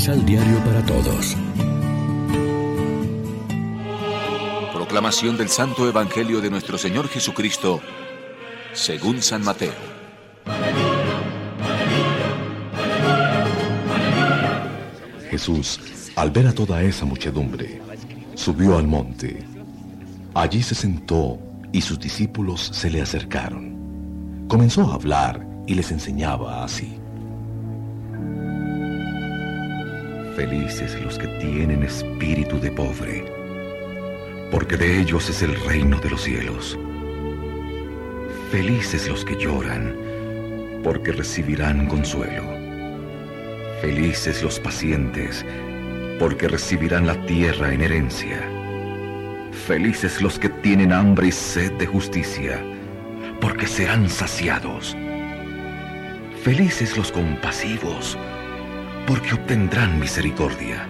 Misal Diario para Todos. Proclamación del Santo Evangelio de nuestro Señor Jesucristo, según San Mateo. Jesús, al ver a toda esa muchedumbre, subió al monte. Allí se sentó y sus discípulos se le acercaron. Comenzó a hablar y les enseñaba así. Felices los que tienen espíritu de pobre, porque de ellos es el reino de los cielos. Felices los que lloran, porque recibirán consuelo. Felices los pacientes, porque recibirán la tierra en herencia. Felices los que tienen hambre y sed de justicia, porque serán saciados. Felices los compasivos, porque obtendrán misericordia.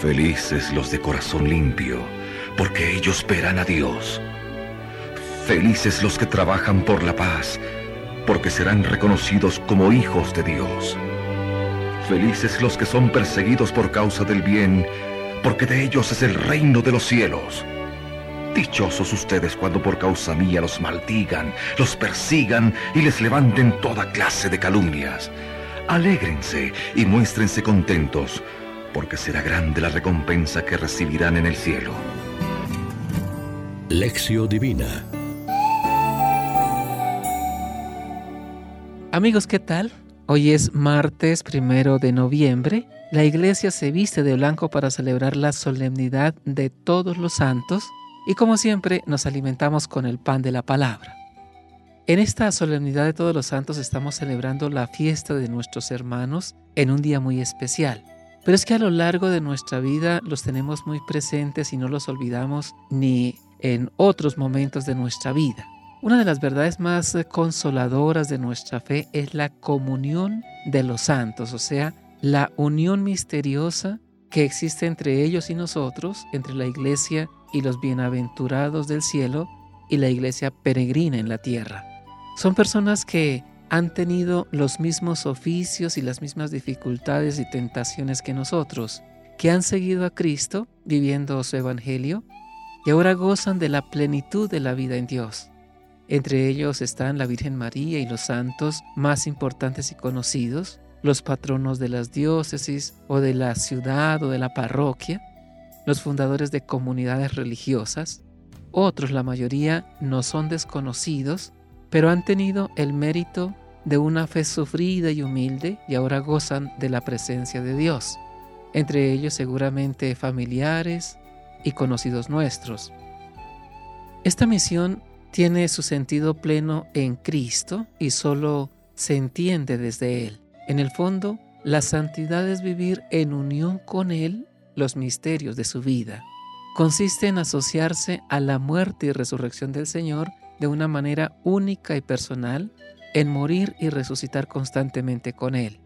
Felices los de corazón limpio, porque ellos verán a Dios. Felices los que trabajan por la paz, porque serán reconocidos como hijos de Dios. Felices los que son perseguidos por causa del bien, porque de ellos es el reino de los cielos. Dichosos ustedes cuando por causa mía los maldigan, los persigan y les levanten toda clase de calumnias. Alégrense y muéstrense contentos, porque será grande la recompensa que recibirán en el cielo. Lección Divina Amigos, ¿qué tal? Hoy es martes primero de noviembre. La iglesia se viste de blanco para celebrar la solemnidad de todos los santos y como siempre nos alimentamos con el pan de la palabra. En esta solemnidad de todos los santos estamos celebrando la fiesta de nuestros hermanos en un día muy especial. Pero es que a lo largo de nuestra vida los tenemos muy presentes y no los olvidamos ni en otros momentos de nuestra vida. Una de las verdades más consoladoras de nuestra fe es la comunión de los santos, o sea, la unión misteriosa que existe entre ellos y nosotros, entre la iglesia y los bienaventurados del cielo y la iglesia peregrina en la tierra. Son personas que han tenido los mismos oficios y las mismas dificultades y tentaciones que nosotros, que han seguido a Cristo viviendo su Evangelio y ahora gozan de la plenitud de la vida en Dios. Entre ellos están la Virgen María y los santos más importantes y conocidos, los patronos de las diócesis o de la ciudad o de la parroquia, los fundadores de comunidades religiosas, otros, la mayoría, no son desconocidos, pero han tenido el mérito de una fe sufrida y humilde y ahora gozan de la presencia de Dios, entre ellos seguramente familiares y conocidos nuestros. Esta misión tiene su sentido pleno en Cristo y solo se entiende desde Él. En el fondo, la santidad es vivir en unión con Él los misterios de su vida. Consiste en asociarse a la muerte y resurrección del Señor de una manera única y personal, en morir y resucitar constantemente con Él.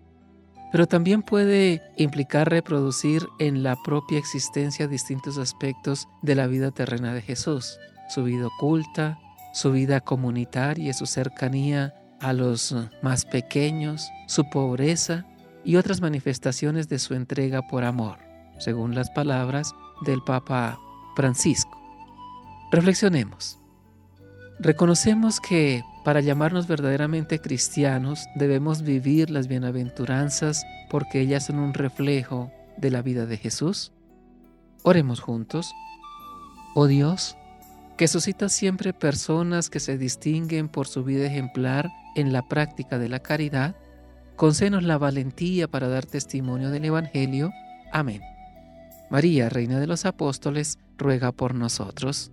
Pero también puede implicar reproducir en la propia existencia distintos aspectos de la vida terrena de Jesús, su vida oculta, su vida comunitaria, su cercanía a los más pequeños, su pobreza y otras manifestaciones de su entrega por amor, según las palabras del Papa Francisco. Reflexionemos. Reconocemos que para llamarnos verdaderamente cristianos debemos vivir las bienaventuranzas porque ellas son un reflejo de la vida de Jesús. Oremos juntos. Oh Dios, que suscita siempre personas que se distinguen por su vida ejemplar en la práctica de la caridad, concédenos la valentía para dar testimonio del Evangelio. Amén. María, Reina de los Apóstoles, ruega por nosotros.